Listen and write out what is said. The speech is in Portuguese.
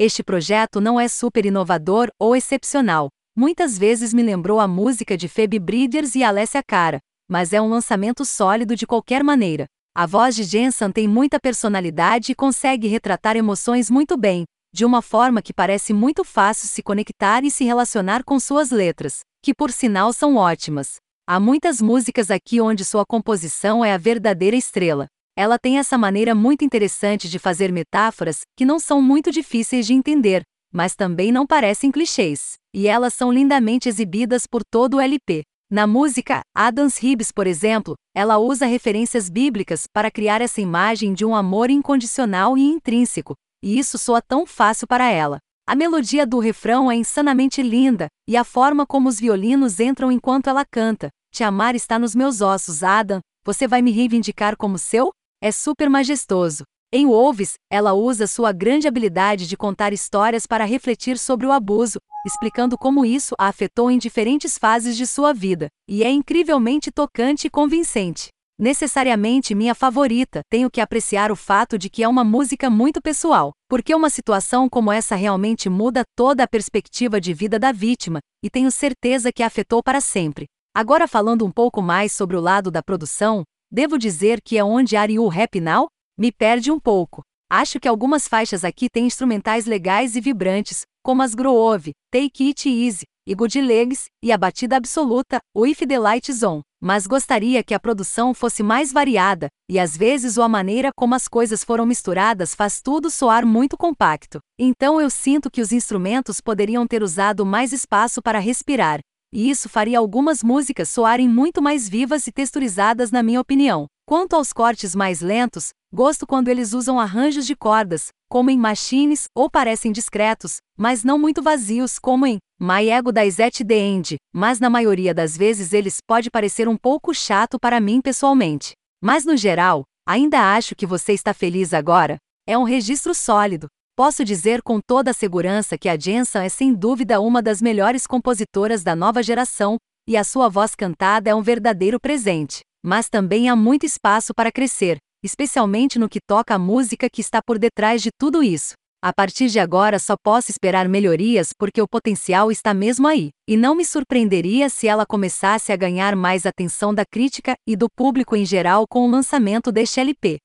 Este projeto não é super inovador ou excepcional. Muitas vezes me lembrou a música de Phoebe Bridgers e Alessia Cara, mas é um lançamento sólido de qualquer maneira. A voz de Jensen tem muita personalidade e consegue retratar emoções muito bem, de uma forma que parece muito fácil se conectar e se relacionar com suas letras, que por sinal são ótimas. Há muitas músicas aqui onde sua composição é a verdadeira estrela. Ela tem essa maneira muito interessante de fazer metáforas que não são muito difíceis de entender, mas também não parecem clichês, e elas são lindamente exibidas por todo o LP. Na música Adams Hibbs, por exemplo, ela usa referências bíblicas para criar essa imagem de um amor incondicional e intrínseco, e isso soa tão fácil para ela. A melodia do refrão é insanamente linda, e a forma como os violinos entram enquanto ela canta. Te amar está nos meus ossos, Adam. Você vai me reivindicar como seu? É super majestoso. Em Wolves, ela usa sua grande habilidade de contar histórias para refletir sobre o abuso, explicando como isso a afetou em diferentes fases de sua vida, e é incrivelmente tocante e convincente. Necessariamente minha favorita, tenho que apreciar o fato de que é uma música muito pessoal, porque uma situação como essa realmente muda toda a perspectiva de vida da vítima, e tenho certeza que a afetou para sempre. Agora falando um pouco mais sobre o lado da produção, devo dizer que é onde Are You Happy Now? Me perde um pouco. Acho que algumas faixas aqui têm instrumentais legais e vibrantes, como as Groove, Take It Easy, e Good Legs, e a batida absoluta, o If the Lights On. Mas gostaria que a produção fosse mais variada, e às vezes a maneira como as coisas foram misturadas faz tudo soar muito compacto. Então eu sinto que os instrumentos poderiam ter usado mais espaço para respirar, e isso faria algumas músicas soarem muito mais vivas e texturizadas, na minha opinião. Quanto aos cortes mais lentos, gosto quando eles usam arranjos de cordas, como em Machines, ou parecem discretos, mas não muito vazios, como em My Ego da At The End, mas na maioria das vezes eles pode parecer um pouco chato para mim pessoalmente. Mas no geral, ainda acho que você está feliz agora. É um registro sólido, Posso dizer com toda a segurança que a Jensen é sem dúvida uma das melhores compositoras da nova geração, e a sua voz cantada é um verdadeiro presente. Mas também há muito espaço para crescer, especialmente no que toca à música que está por detrás de tudo isso. A partir de agora só posso esperar melhorias porque o potencial está mesmo aí, e não me surpreenderia se ela começasse a ganhar mais atenção da crítica e do público em geral com o lançamento deste LP.